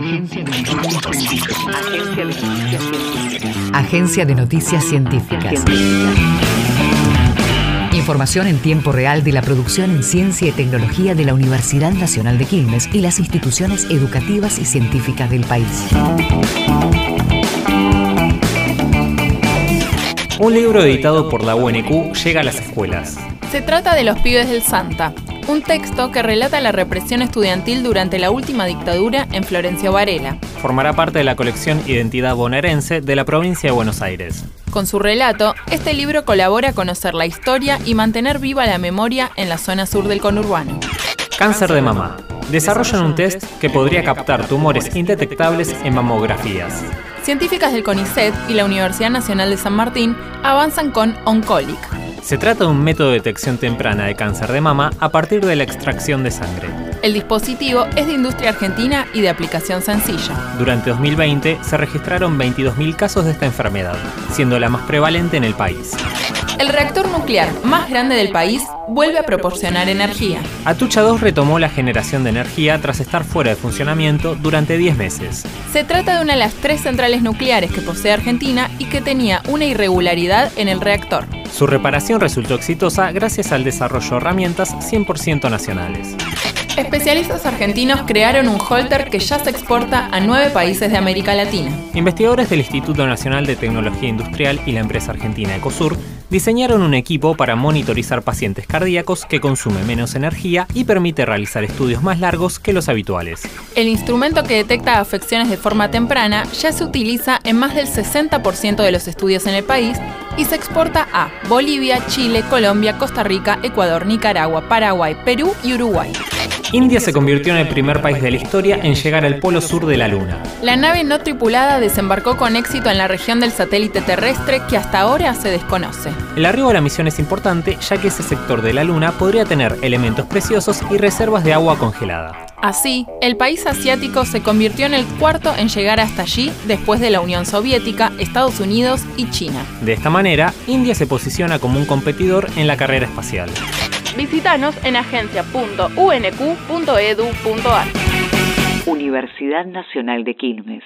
Agencia de Noticias Científicas. Agencia de Noticias Científicas. Información en tiempo real de la producción en ciencia y tecnología de la Universidad Nacional de Quilmes y las instituciones educativas y científicas del país. Un libro editado por la UNQ llega a las escuelas. Se trata de Los pibes del Santa, un texto que relata la represión estudiantil durante la última dictadura en Florencio Varela. Formará parte de la colección Identidad Bonaerense de la provincia de Buenos Aires. Con su relato, este libro colabora a conocer la historia y mantener viva la memoria en la zona sur del conurbano. Cáncer de mama. Desarrollan un test que podría captar tumores indetectables en mamografías. Científicas del CONICET y la Universidad Nacional de San Martín avanzan con Oncolic. Se trata de un método de detección temprana de cáncer de mama a partir de la extracción de sangre. El dispositivo es de industria argentina y de aplicación sencilla. Durante 2020 se registraron 22.000 casos de esta enfermedad, siendo la más prevalente en el país. El reactor nuclear más grande del país vuelve a proporcionar energía. Atucha 2 retomó la generación de energía tras estar fuera de funcionamiento durante 10 meses. Se trata de una de las tres centrales nucleares que posee Argentina y que tenía una irregularidad en el reactor. Su reparación resultó exitosa gracias al desarrollo de herramientas 100% nacionales. Especialistas argentinos crearon un holter que ya se exporta a nueve países de América Latina. Investigadores del Instituto Nacional de Tecnología Industrial y la empresa argentina Ecosur diseñaron un equipo para monitorizar pacientes cardíacos que consume menos energía y permite realizar estudios más largos que los habituales. El instrumento que detecta afecciones de forma temprana ya se utiliza en más del 60% de los estudios en el país y se exporta a Bolivia, Chile, Colombia, Costa Rica, Ecuador, Nicaragua, Paraguay, Perú y Uruguay. India se convirtió en el primer país de la historia en llegar al polo sur de la Luna. La nave no tripulada desembarcó con éxito en la región del satélite terrestre que hasta ahora se desconoce. El arribo a la misión es importante ya que ese sector de la Luna podría tener elementos preciosos y reservas de agua congelada. Así, el país asiático se convirtió en el cuarto en llegar hasta allí después de la Unión Soviética, Estados Unidos y China. De esta manera, India se posiciona como un competidor en la carrera espacial. Visítanos en agencia.unq.edu.ar. Universidad Nacional de Quilmes.